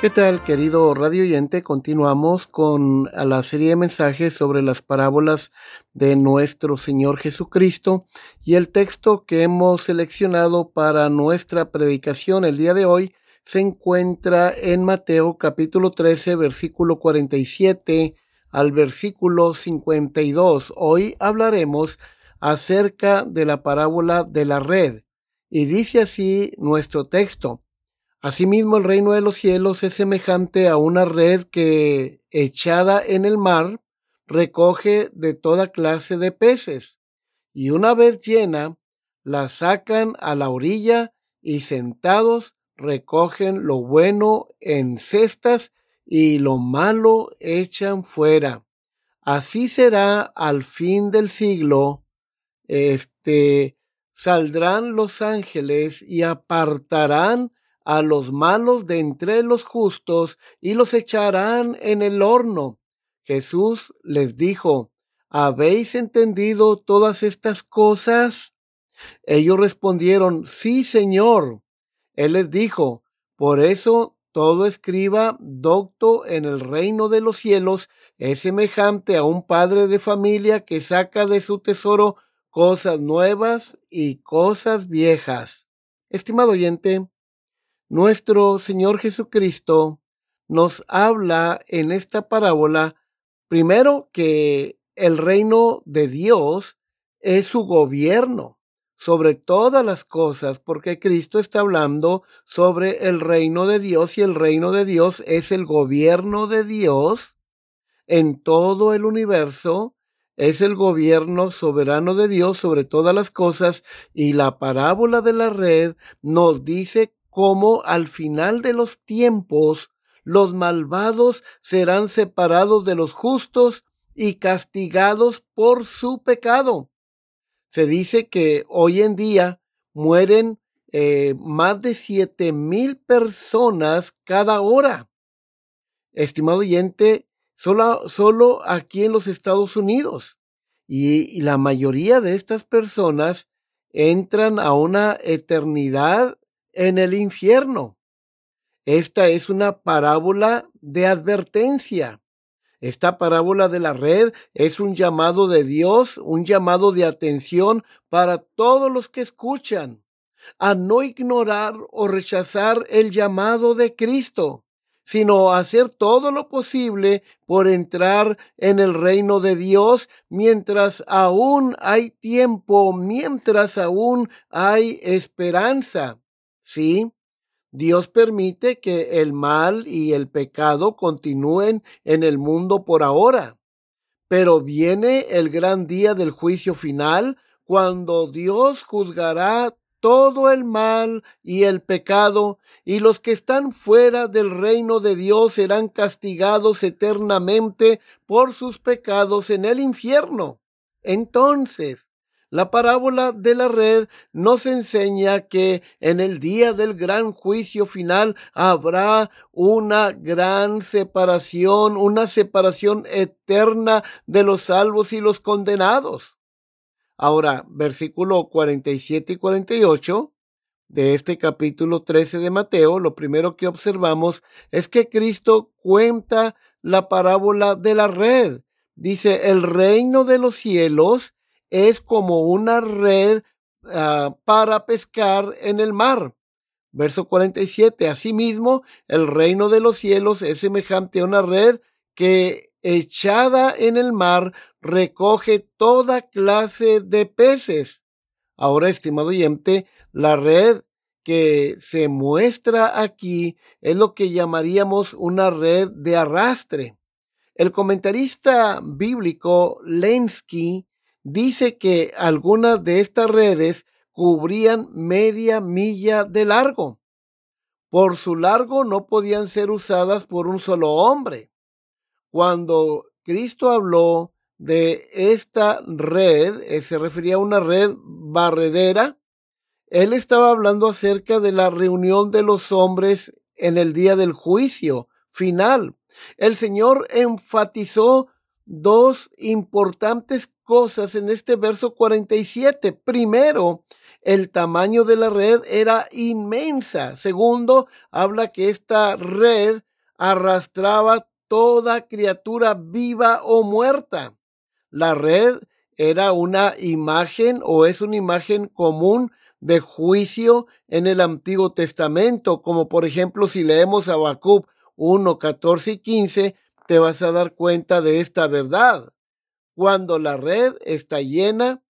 ¿Qué tal, querido radio oyente? Continuamos con la serie de mensajes sobre las parábolas de nuestro Señor Jesucristo y el texto que hemos seleccionado para nuestra predicación el día de hoy se encuentra en Mateo capítulo 13 versículo 47 al versículo 52. Hoy hablaremos acerca de la parábola de la red y dice así nuestro texto. Asimismo, el reino de los cielos es semejante a una red que, echada en el mar, recoge de toda clase de peces, y una vez llena, la sacan a la orilla y sentados recogen lo bueno en cestas y lo malo echan fuera. Así será al fin del siglo. Este saldrán los ángeles y apartarán a los malos de entre los justos y los echarán en el horno. Jesús les dijo, ¿habéis entendido todas estas cosas? Ellos respondieron, sí, Señor. Él les dijo, por eso todo escriba docto en el reino de los cielos es semejante a un padre de familia que saca de su tesoro cosas nuevas y cosas viejas. Estimado oyente, nuestro Señor Jesucristo nos habla en esta parábola, primero que el reino de Dios es su gobierno sobre todas las cosas, porque Cristo está hablando sobre el reino de Dios y el reino de Dios es el gobierno de Dios en todo el universo, es el gobierno soberano de Dios sobre todas las cosas y la parábola de la red nos dice cómo al final de los tiempos los malvados serán separados de los justos y castigados por su pecado. Se dice que hoy en día mueren eh, más de siete mil personas cada hora. Estimado oyente, solo, solo aquí en los Estados Unidos. y la mayoría de estas personas entran a una eternidad en el infierno. Esta es una parábola de advertencia. Esta parábola de la red es un llamado de Dios, un llamado de atención para todos los que escuchan, a no ignorar o rechazar el llamado de Cristo, sino hacer todo lo posible por entrar en el reino de Dios mientras aún hay tiempo, mientras aún hay esperanza. Sí, Dios permite que el mal y el pecado continúen en el mundo por ahora. Pero viene el gran día del juicio final cuando Dios juzgará todo el mal y el pecado, y los que están fuera del reino de Dios serán castigados eternamente por sus pecados en el infierno. Entonces, la parábola de la red nos enseña que en el día del gran juicio final habrá una gran separación, una separación eterna de los salvos y los condenados. Ahora, versículo 47 y 48 de este capítulo 13 de Mateo, lo primero que observamos es que Cristo cuenta la parábola de la red. Dice, el reino de los cielos es como una red ah, para pescar en el mar. Verso 47. Asimismo, el reino de los cielos es semejante a una red que echada en el mar recoge toda clase de peces. Ahora, estimado oyente, la red que se muestra aquí es lo que llamaríamos una red de arrastre. El comentarista bíblico Lenski dice que algunas de estas redes cubrían media milla de largo. Por su largo no podían ser usadas por un solo hombre. Cuando Cristo habló de esta red, eh, se refería a una red barredera, él estaba hablando acerca de la reunión de los hombres en el día del juicio final. El Señor enfatizó dos importantes cosas en este verso 47. Primero, el tamaño de la red era inmensa. Segundo, habla que esta red arrastraba toda criatura viva o muerta. La red era una imagen o es una imagen común de juicio en el Antiguo Testamento, como por ejemplo si leemos Habacuc 1, 14 y 15, te vas a dar cuenta de esta verdad. Cuando la red está llena,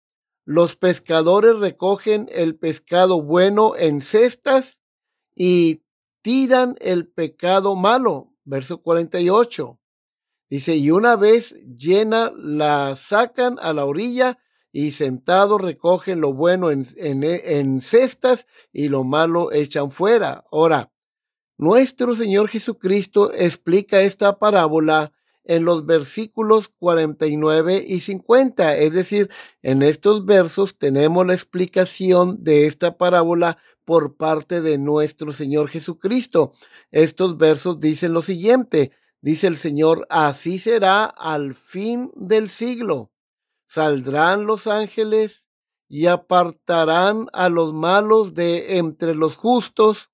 los pescadores recogen el pescado bueno en cestas y tiran el pecado malo. Verso 48. Dice, y una vez llena, la sacan a la orilla y sentados recogen lo bueno en, en, cestas y lo malo echan fuera. Ahora, nuestro Señor Jesucristo explica esta parábola en los versículos 49 y 50. Es decir, en estos versos tenemos la explicación de esta parábola por parte de nuestro Señor Jesucristo. Estos versos dicen lo siguiente. Dice el Señor, así será al fin del siglo. Saldrán los ángeles y apartarán a los malos de entre los justos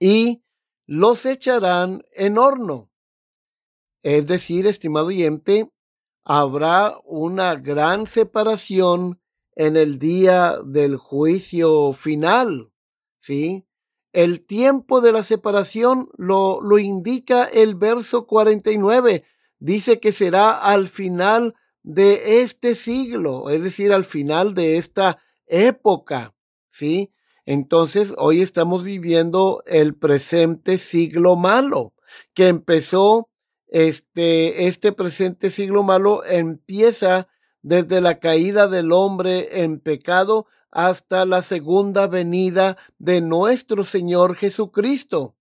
y los echarán en horno. Es decir, estimado oyente, habrá una gran separación en el día del juicio final. ¿Sí? El tiempo de la separación lo, lo indica el verso 49. Dice que será al final de este siglo, es decir, al final de esta época. ¿Sí? Entonces, hoy estamos viviendo el presente siglo malo, que empezó este, este presente siglo malo empieza desde la caída del hombre en pecado hasta la segunda venida de nuestro Señor Jesucristo.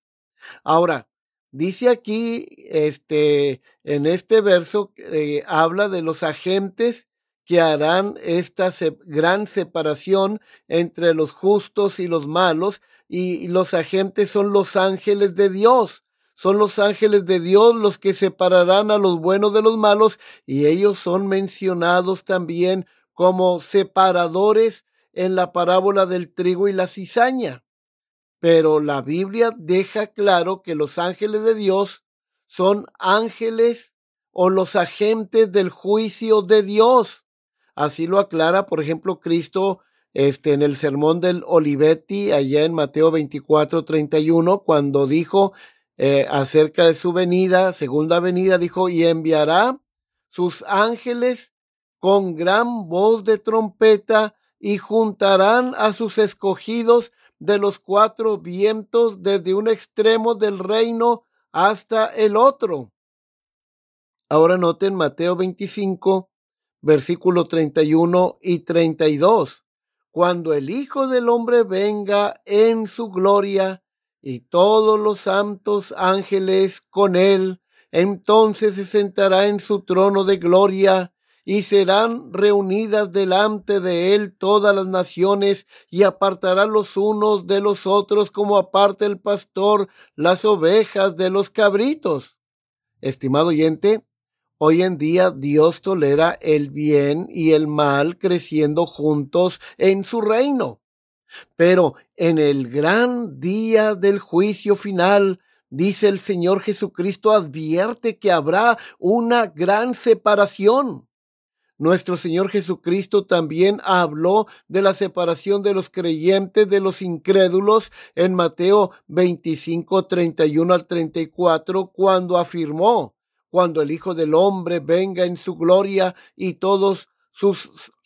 Ahora, dice aquí, este, en este verso, eh, habla de los agentes que harán esta gran separación entre los justos y los malos, y los agentes son los ángeles de Dios son los ángeles de Dios los que separarán a los buenos de los malos y ellos son mencionados también como separadores en la parábola del trigo y la cizaña. Pero la Biblia deja claro que los ángeles de Dios son ángeles o los agentes del juicio de Dios. Así lo aclara, por ejemplo, Cristo este, en el sermón del Olivetti, allá en Mateo 24, 31, cuando dijo, eh, acerca de su venida, segunda venida, dijo, y enviará sus ángeles con gran voz de trompeta y juntarán a sus escogidos de los cuatro vientos desde un extremo del reino hasta el otro. Ahora noten Mateo 25, versículo 31 y 32. Cuando el Hijo del Hombre venga en su gloria y todos los santos ángeles con él, entonces se sentará en su trono de gloria, y serán reunidas delante de él todas las naciones, y apartará los unos de los otros como aparta el pastor las ovejas de los cabritos. Estimado oyente, hoy en día Dios tolera el bien y el mal creciendo juntos en su reino. Pero en el gran día del juicio final, dice el Señor Jesucristo, advierte que habrá una gran separación. Nuestro Señor Jesucristo también habló de la separación de los creyentes de los incrédulos en Mateo 25, 31 al 34, cuando afirmó, cuando el Hijo del Hombre venga en su gloria y todos sus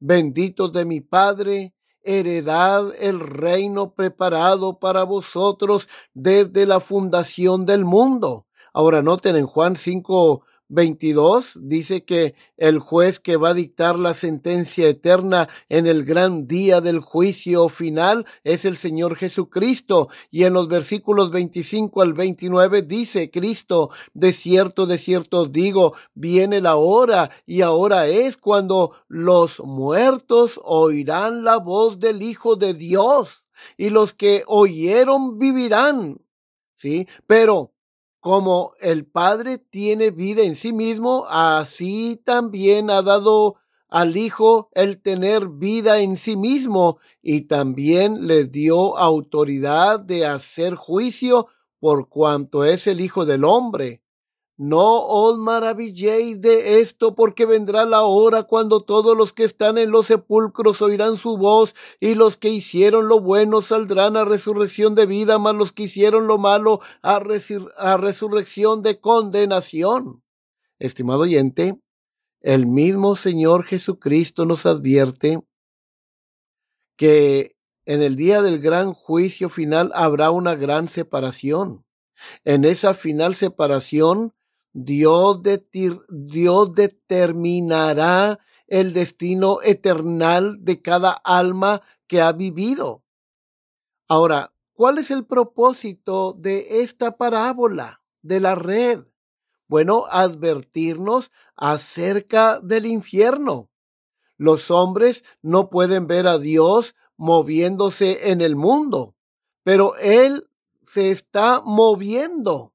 benditos de mi Padre, heredad el reino preparado para vosotros desde la fundación del mundo. Ahora noten en Juan 5, 22 dice que el juez que va a dictar la sentencia eterna en el gran día del juicio final es el Señor Jesucristo. Y en los versículos 25 al 29 dice Cristo, de cierto, de cierto os digo, viene la hora y ahora es cuando los muertos oirán la voz del Hijo de Dios y los que oyeron vivirán. Sí, pero como el Padre tiene vida en sí mismo, así también ha dado al Hijo el tener vida en sí mismo y también le dio autoridad de hacer juicio por cuanto es el Hijo del Hombre. No os maravilléis de esto, porque vendrá la hora cuando todos los que están en los sepulcros oirán su voz, y los que hicieron lo bueno saldrán a resurrección de vida, mas los que hicieron lo malo a, a resurrección de condenación. Estimado oyente, el mismo Señor Jesucristo nos advierte que en el día del gran juicio final habrá una gran separación. En esa final separación, Dios, determinará el destino eternal de cada alma que ha vivido. Ahora, ¿cuál es el propósito de esta parábola de la red? Bueno, advertirnos acerca del infierno. Los hombres no pueden ver a Dios moviéndose en el mundo, pero Él se está moviendo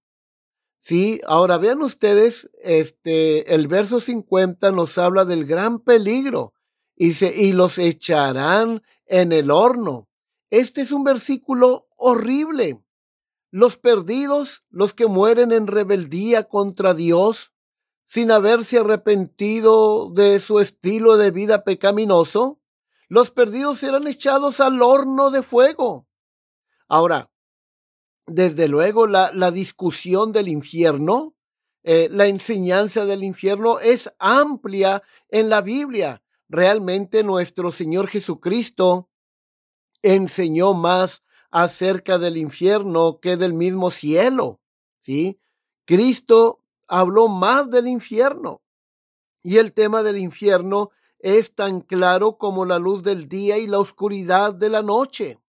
Sí, ahora vean ustedes, este, el verso 50 nos habla del gran peligro y, se, y los echarán en el horno. Este es un versículo horrible. Los perdidos, los que mueren en rebeldía contra Dios, sin haberse arrepentido de su estilo de vida pecaminoso, los perdidos serán echados al horno de fuego. Ahora, desde luego la, discusión del infierno, eh, la enseñanza del infierno es amplia en la Biblia. Realmente nuestro Señor Jesucristo enseñó más acerca del infierno que del mismo cielo. ¿sí? Cristo habló más del infierno. Y el tema del infierno es tan claro como la luz del día y la oscuridad de la noche.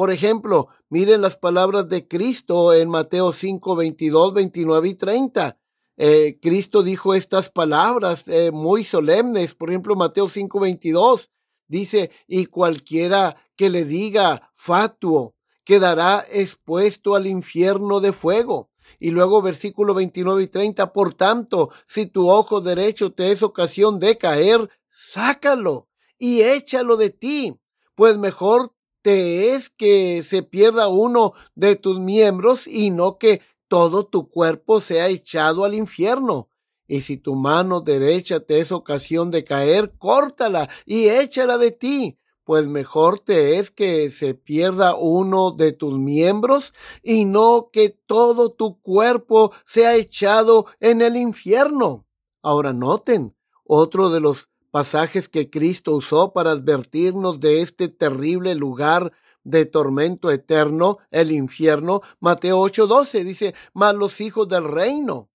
Por ejemplo, miren las palabras de Cristo en Mateo 5, 22, 29 y 30. Eh, Cristo dijo estas palabras eh, muy solemnes. Por ejemplo, Mateo 5, 22 dice, y cualquiera que le diga fatuo quedará expuesto al infierno de fuego. Y luego versículo 29 y 30, por tanto, si tu ojo derecho te es ocasión de caer, sácalo y échalo de ti, pues mejor te es que se pierda uno de tus miembros y no que todo tu cuerpo sea echado al infierno. Y si tu mano derecha te es ocasión de caer, córtala y échala de ti, pues mejor te es que se pierda uno de tus miembros y no que todo tu cuerpo sea echado en el infierno. Ahora noten, otro de los pasajes que Cristo usó para advertirnos de este terrible lugar de tormento eterno, el infierno. Mateo 8:12 dice, mas los hijos del reino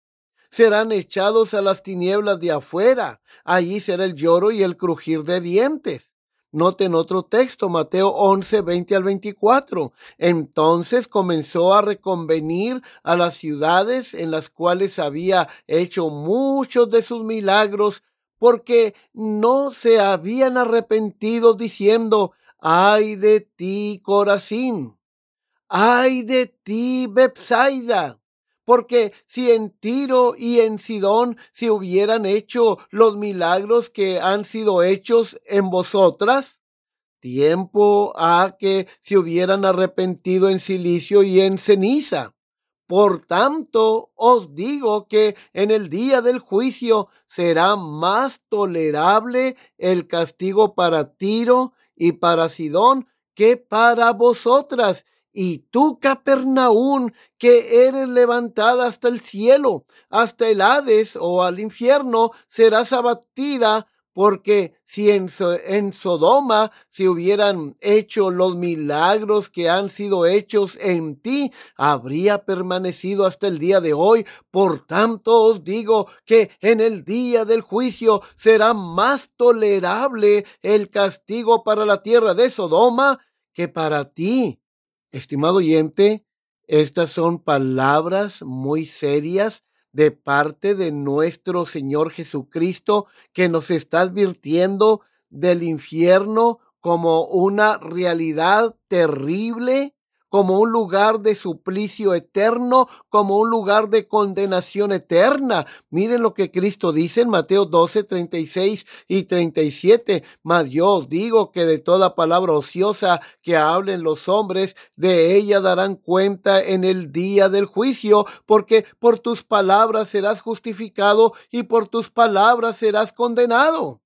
serán echados a las tinieblas de afuera. Allí será el lloro y el crujir de dientes. Noten otro texto, Mateo 11, 20 al 24. Entonces comenzó a reconvenir a las ciudades en las cuales había hecho muchos de sus milagros porque no se habían arrepentido diciendo, ay de ti, Corazín, ay de ti, Bepsaida, porque si en Tiro y en Sidón se hubieran hecho los milagros que han sido hechos en vosotras, tiempo a que se hubieran arrepentido en silicio y en ceniza. Por tanto, os digo que en el día del juicio será más tolerable el castigo para Tiro y para Sidón que para vosotras. Y tú, Capernaún, que eres levantada hasta el cielo, hasta el Hades o al infierno, serás abatida porque si en, Sodoma se hubieran hecho los milagros que han sido hechos en ti, habría permanecido hasta el día de hoy. Por tanto os digo que en el día del juicio será más tolerable el castigo para la tierra de Sodoma que para ti. Estimado oyente, estas son palabras muy serias de parte de nuestro Señor Jesucristo que nos está advirtiendo del infierno como una realidad terrible como un lugar de suplicio eterno, como un lugar de condenación eterna. Miren lo que Cristo dice en Mateo 12, 36 y 37. Mas yo os digo que de toda palabra ociosa que hablen los hombres, de ella darán cuenta en el día del juicio, porque por tus palabras serás justificado y por tus palabras serás condenado.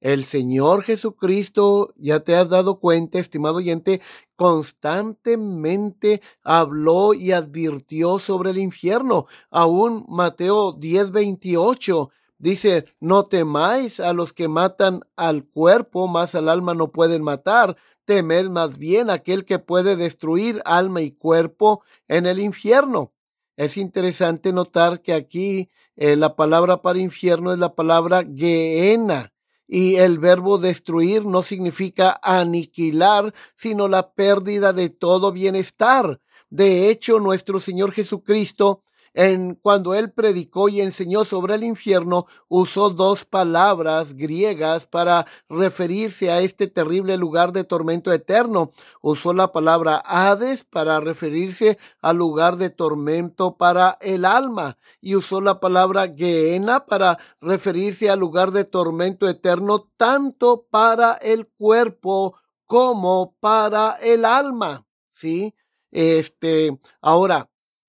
El Señor Jesucristo, ya te has dado cuenta, estimado oyente, constantemente habló y advirtió sobre el infierno. Aún Mateo 10, 28 dice, no temáis a los que matan al cuerpo, más al alma no pueden matar. Temed más bien aquel que puede destruir alma y cuerpo en el infierno. Es interesante notar que aquí eh, la palabra para infierno es la palabra Geena y el verbo destruir no significa aniquilar, sino la pérdida de todo bienestar. De hecho, nuestro Señor Jesucristo en, cuando él predicó y enseñó sobre el infierno, usó dos palabras griegas para referirse a este terrible lugar de tormento eterno. Usó la palabra Hades para referirse al lugar de tormento para el alma y usó la palabra Geena para referirse al lugar de tormento eterno tanto para el cuerpo como para el alma. ¿Sí? Este, ahora,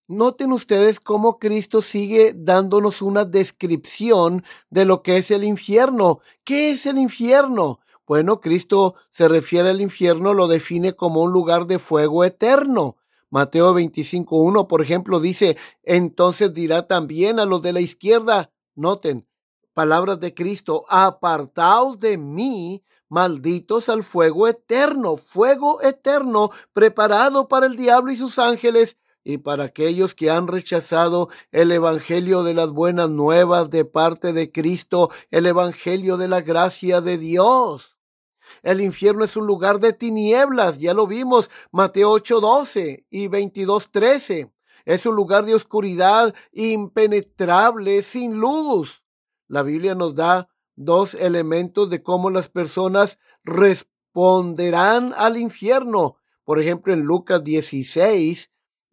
Noten ustedes cómo Cristo sigue dándonos una descripción de lo que es el infierno. ¿Qué es el infierno? Bueno, Cristo se refiere al infierno, lo define como un lugar de fuego eterno. Mateo 25.1, por ejemplo, dice, entonces dirá también a los de la izquierda, noten, palabras de Cristo, apartaos de mí, malditos al fuego eterno, fuego eterno preparado para el diablo y sus ángeles y para aquellos que han rechazado el Evangelio de las buenas nuevas de parte de Cristo, el Evangelio de la gracia de Dios. El infierno es un lugar de tinieblas, ya lo vimos, Mateo 8:12 y 22:13. Es un lugar de oscuridad impenetrable, sin luz. La Biblia nos da dos elementos de cómo las personas responderán al infierno. Por ejemplo, en Lucas 16,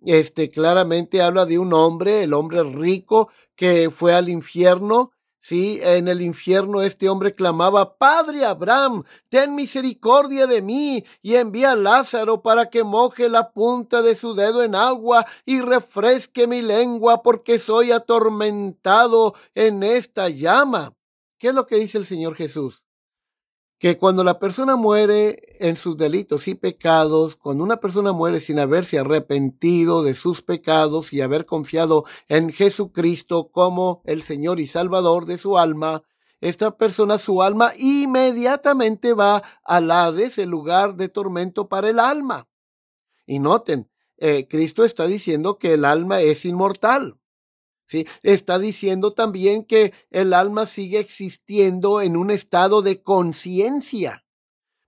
este claramente habla de un hombre, el hombre rico que fue al infierno. Sí, en el infierno este hombre clamaba, Padre Abraham, ten misericordia de mí y envía a Lázaro para que moje la punta de su dedo en agua y refresque mi lengua porque soy atormentado en esta llama. ¿Qué es lo que dice el Señor Jesús? Que cuando la persona muere en sus delitos y pecados, cuando una persona muere sin haberse arrepentido de sus pecados y haber confiado en Jesucristo como el Señor y Salvador de su alma, esta persona, su alma, inmediatamente va al Hades, el lugar de tormento para el alma. Y noten, eh, Cristo está diciendo que el alma es inmortal. Está diciendo también que el alma sigue existiendo en un estado de conciencia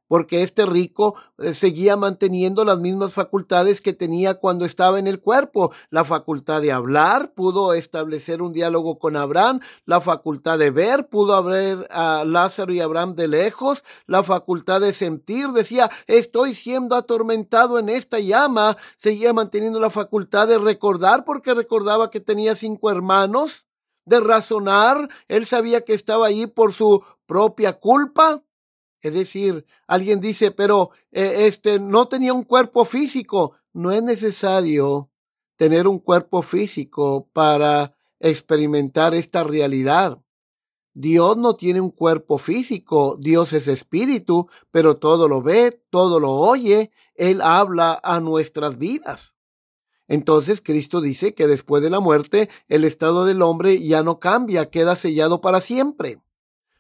porque este rico eh, seguía manteniendo las mismas facultades que tenía cuando estaba en el cuerpo. La facultad de hablar, pudo establecer un diálogo con Abraham, la facultad de ver, pudo ver a Lázaro y Abraham de lejos, la facultad de sentir, decía, estoy siendo atormentado en esta llama, seguía manteniendo la facultad de recordar porque recordaba que tenía cinco hermanos, de razonar, él sabía que estaba ahí por su propia culpa, Es decir, alguien dice, pero eh, este no tenía un cuerpo físico. No es necesario tener un cuerpo físico para experimentar esta realidad. Dios no tiene un cuerpo físico, Dios es espíritu, pero todo lo ve, todo lo oye, Él habla a nuestras vidas. Entonces Cristo dice que después de la muerte el estado del hombre ya no cambia, queda sellado para siempre.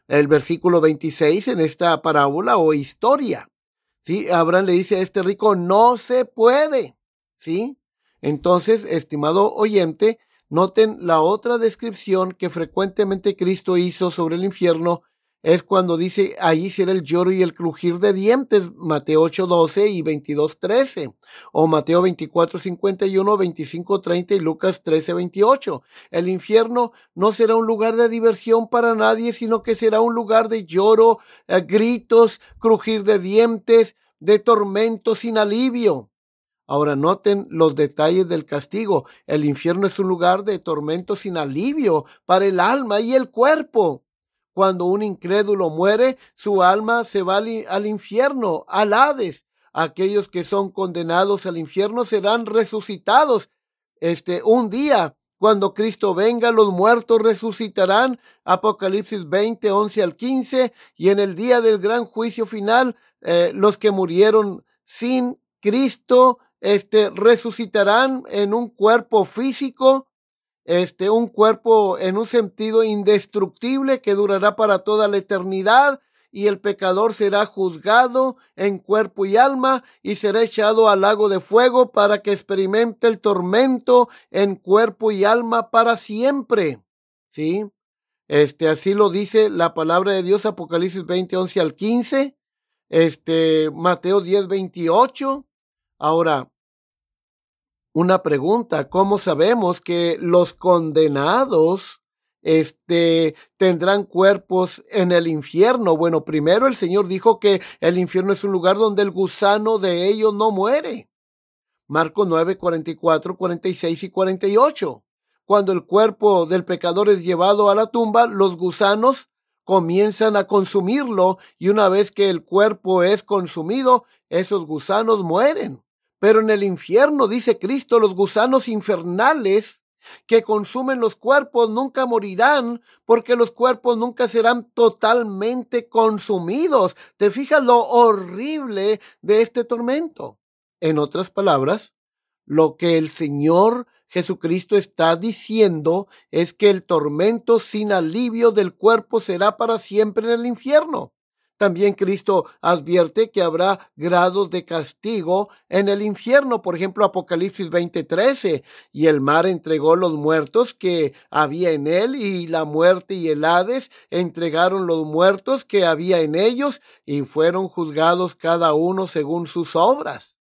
El versículo 26 en esta parábola o historia. ¿sí? Abraham le dice a este rico, no se puede. ¿sí? Entonces, estimado oyente, Noten la otra descripción que frecuentemente Cristo hizo sobre el infierno es cuando dice allí será el lloro y el crujir de dientes, Mateo 8, 12 y 22, 13, o Mateo 24, 51, 25, 30 y Lucas 13, 28. El infierno no será un lugar de diversión para nadie, sino que será un lugar de lloro, eh, gritos, crujir de dientes, de tormento sin alivio. Ahora noten los detalles del castigo. El infierno es un lugar de tormento sin alivio para el alma y el cuerpo. Cuando un incrédulo muere, su alma se va al, infierno, al Hades. Aquellos que son condenados al infierno serán resucitados. Este, un día, cuando Cristo venga, los muertos resucitarán. Apocalipsis 20, 11 al 15. Y en el día del gran juicio final, eh, los que murieron sin Cristo este, resucitarán en un cuerpo físico, este, un cuerpo en un sentido indestructible que durará para toda la eternidad y el pecador será juzgado en cuerpo y alma y será echado al lago de fuego para que experimente el tormento en cuerpo y alma para siempre. ¿Sí? Este, así lo dice la palabra de Dios, Apocalipsis 20, 11 al 15, este, Mateo 10, 28. Ahora, una pregunta, ¿cómo sabemos que los condenados este, tendrán cuerpos en el infierno? Bueno, primero el Señor dijo que el infierno es un lugar donde el gusano de ellos no muere. Marcos 9, 44, 46 y 48. Cuando el cuerpo del pecador es llevado a la tumba, los gusanos comienzan a consumirlo y una vez que el cuerpo es consumido, esos gusanos mueren. Pero en el infierno, dice Cristo, los gusanos infernales que consumen los cuerpos nunca morirán, porque los cuerpos nunca serán totalmente consumidos. ¿Te fijas lo horrible de este tormento? En otras palabras, lo que el Señor Jesucristo está diciendo es que el tormento sin alivio del cuerpo será para siempre en el infierno. También Cristo advierte que habrá grados de castigo en el infierno. Por ejemplo, Apocalipsis 20:13. Y el mar entregó los muertos que había en él y la muerte y el Hades entregaron los muertos que había en ellos y fueron juzgados cada uno según sus obras.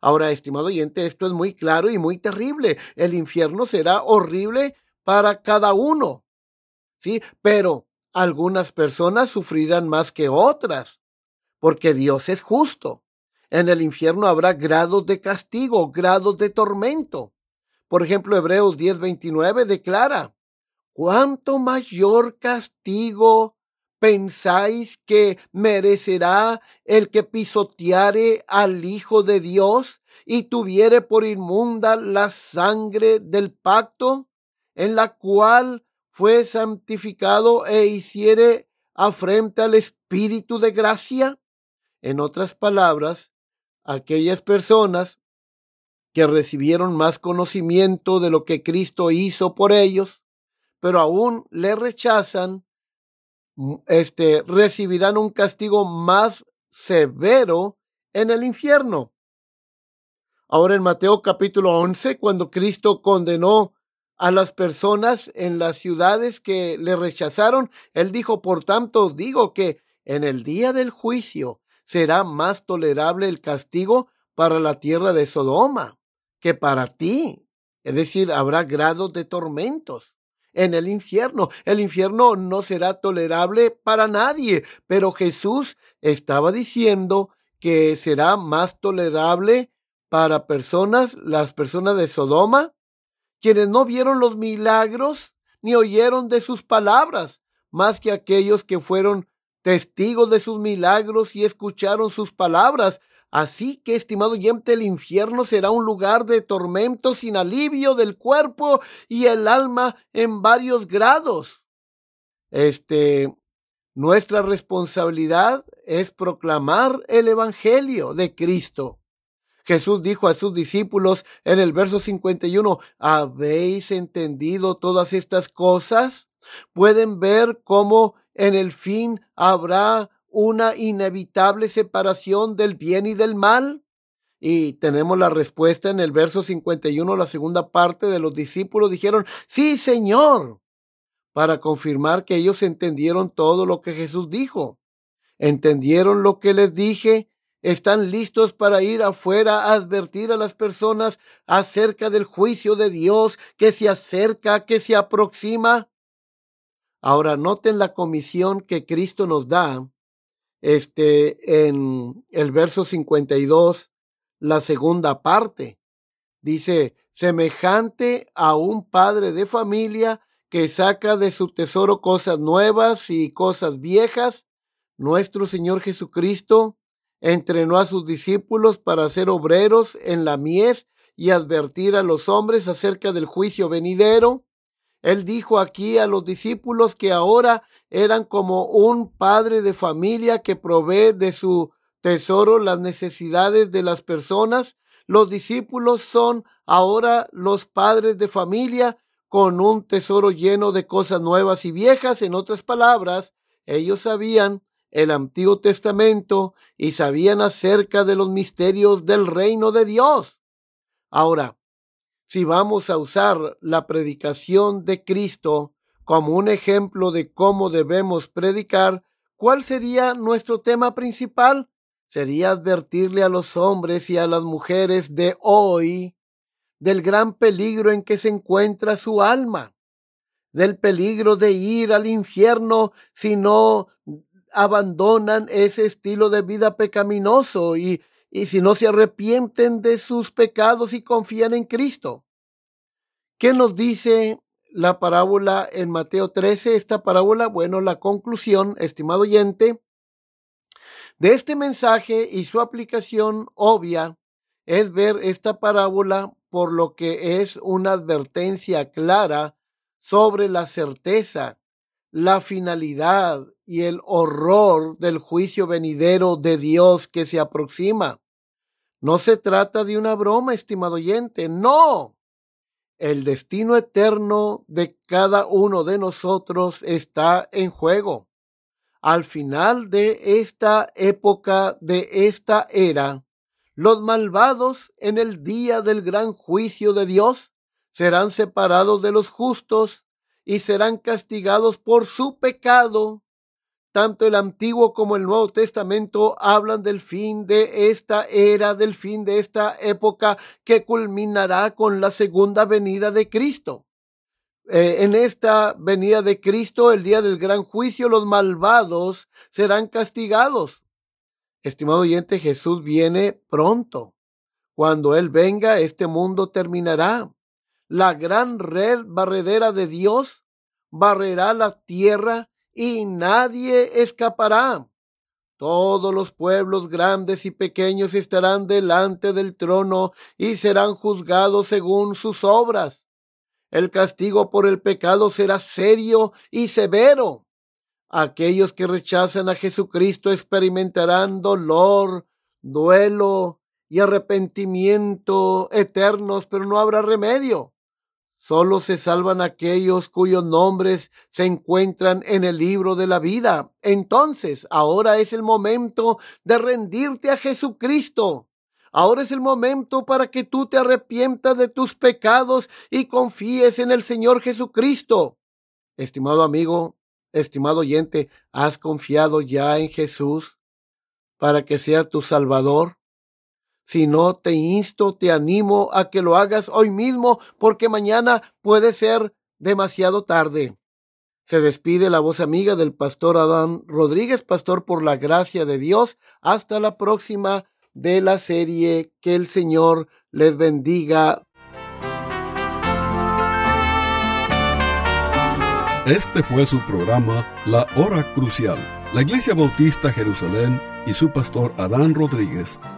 Ahora, estimado oyente, esto es muy claro y muy terrible. El infierno será horrible para cada uno. Sí, pero algunas personas sufrirán más que otras, porque Dios es justo. En el infierno habrá grados de castigo, grados de tormento. Por ejemplo, Hebreos 10:29 declara, ¿cuánto mayor castigo pensáis que merecerá el que pisoteare al Hijo de Dios y tuviere por inmunda la sangre del pacto, en la cual fue santificado e hiciere afrenta al Espíritu de gracia? En otras palabras, aquellas personas que recibieron más conocimiento de lo que Cristo hizo por ellos, pero aún le rechazan, mm, este, recibirán un castigo más severo en el infierno. Ahora en Mateo capítulo 11, cuando Cristo condenó a las personas en las ciudades que le rechazaron. Él dijo, por tanto, digo que en el día del juicio será más tolerable el castigo para la tierra de Sodoma que para ti. Es decir, habrá grados de tormentos en el infierno. El infierno no será tolerable para nadie, pero Jesús estaba diciendo que será más tolerable para personas, las personas de Sodoma, quienes no vieron los milagros ni oyeron de sus palabras, más que aquellos que fueron testigos de sus milagros y escucharon sus palabras. Así que, estimado oyente, el infierno será un lugar de tormento sin alivio del cuerpo y el alma en varios grados. Este, nuestra responsabilidad es proclamar el Evangelio de Cristo. Jesús dijo a sus discípulos en el verso 51, ¿habéis entendido todas estas cosas? Pueden ver cómo en el fin habrá una inevitable separación del bien y del mal. Y tenemos la respuesta en el verso 51, la segunda parte de los discípulos dijeron, sí, Señor, para confirmar que ellos entendieron todo lo que Jesús dijo. Entendieron lo que les dije están listos para ir afuera a advertir a las personas acerca del juicio de Dios que se acerca, que se aproxima. Ahora noten la comisión que Cristo nos da este en el verso 52, la segunda parte. Dice, semejante a un padre de familia que saca de su tesoro cosas nuevas y cosas viejas, nuestro Señor Jesucristo entrenó a sus discípulos para ser obreros en la mies y advertir a los hombres acerca del juicio venidero. Él dijo aquí a los discípulos que ahora eran como un padre de familia que provee de su tesoro las necesidades de las personas. Los discípulos son ahora los padres de familia con un tesoro lleno de cosas nuevas y viejas. En otras palabras, ellos sabían el Antiguo Testamento y sabían acerca de los misterios del reino de Dios. Ahora, si vamos a usar la predicación de Cristo como un ejemplo de cómo debemos predicar, ¿cuál sería nuestro tema principal? Sería advertirle a los hombres y a las mujeres de hoy del gran peligro en que se encuentra su alma, del peligro de ir al infierno si no abandonan ese estilo de vida pecaminoso y, y si no se arrepienten de sus pecados y confían en Cristo. ¿Qué nos dice la parábola en Mateo 13? Esta parábola, bueno, la conclusión, estimado oyente, de este mensaje y su aplicación obvia es ver esta parábola por lo que es una advertencia clara sobre la certeza, la finalidad y el horror del juicio venidero de Dios que se aproxima. No se trata de una broma, estimado oyente, no. El destino eterno de cada uno de nosotros está en juego. Al final de esta época, de esta era, los malvados en el día del gran juicio de Dios serán separados de los justos y serán castigados por su pecado tanto el Antiguo como el Nuevo Testamento hablan del fin de esta era, del fin de esta época que culminará con la segunda venida de Cristo. Eh, en esta venida de Cristo, el día del gran juicio, los malvados serán castigados. Estimado oyente, Jesús viene pronto. Cuando Él venga, este mundo terminará. La gran red barredera de Dios barrerá la tierra y nadie escapará. Todos los pueblos grandes y pequeños estarán delante del trono y serán juzgados según sus obras. El castigo por el pecado será serio y severo. Aquellos que rechazan a Jesucristo experimentarán dolor, duelo y arrepentimiento eternos, pero no habrá remedio. Solo se salvan aquellos cuyos nombres se encuentran en el libro de la vida. Entonces, ahora es el momento de rendirte a Jesucristo. Ahora es el momento para que tú te arrepientas de tus pecados y confíes en el Señor Jesucristo. Estimado amigo, estimado oyente, ¿has confiado ya en Jesús para que sea tu Salvador? Si no, te insto, te animo a que lo hagas hoy mismo porque mañana puede ser demasiado tarde. Se despide la voz amiga del pastor Adán Rodríguez, pastor por la gracia de Dios. Hasta la próxima de la serie. Que el Señor les bendiga. Este fue su programa La Hora Crucial La Iglesia Bautista Jerusalén y su pastor Adán Rodríguez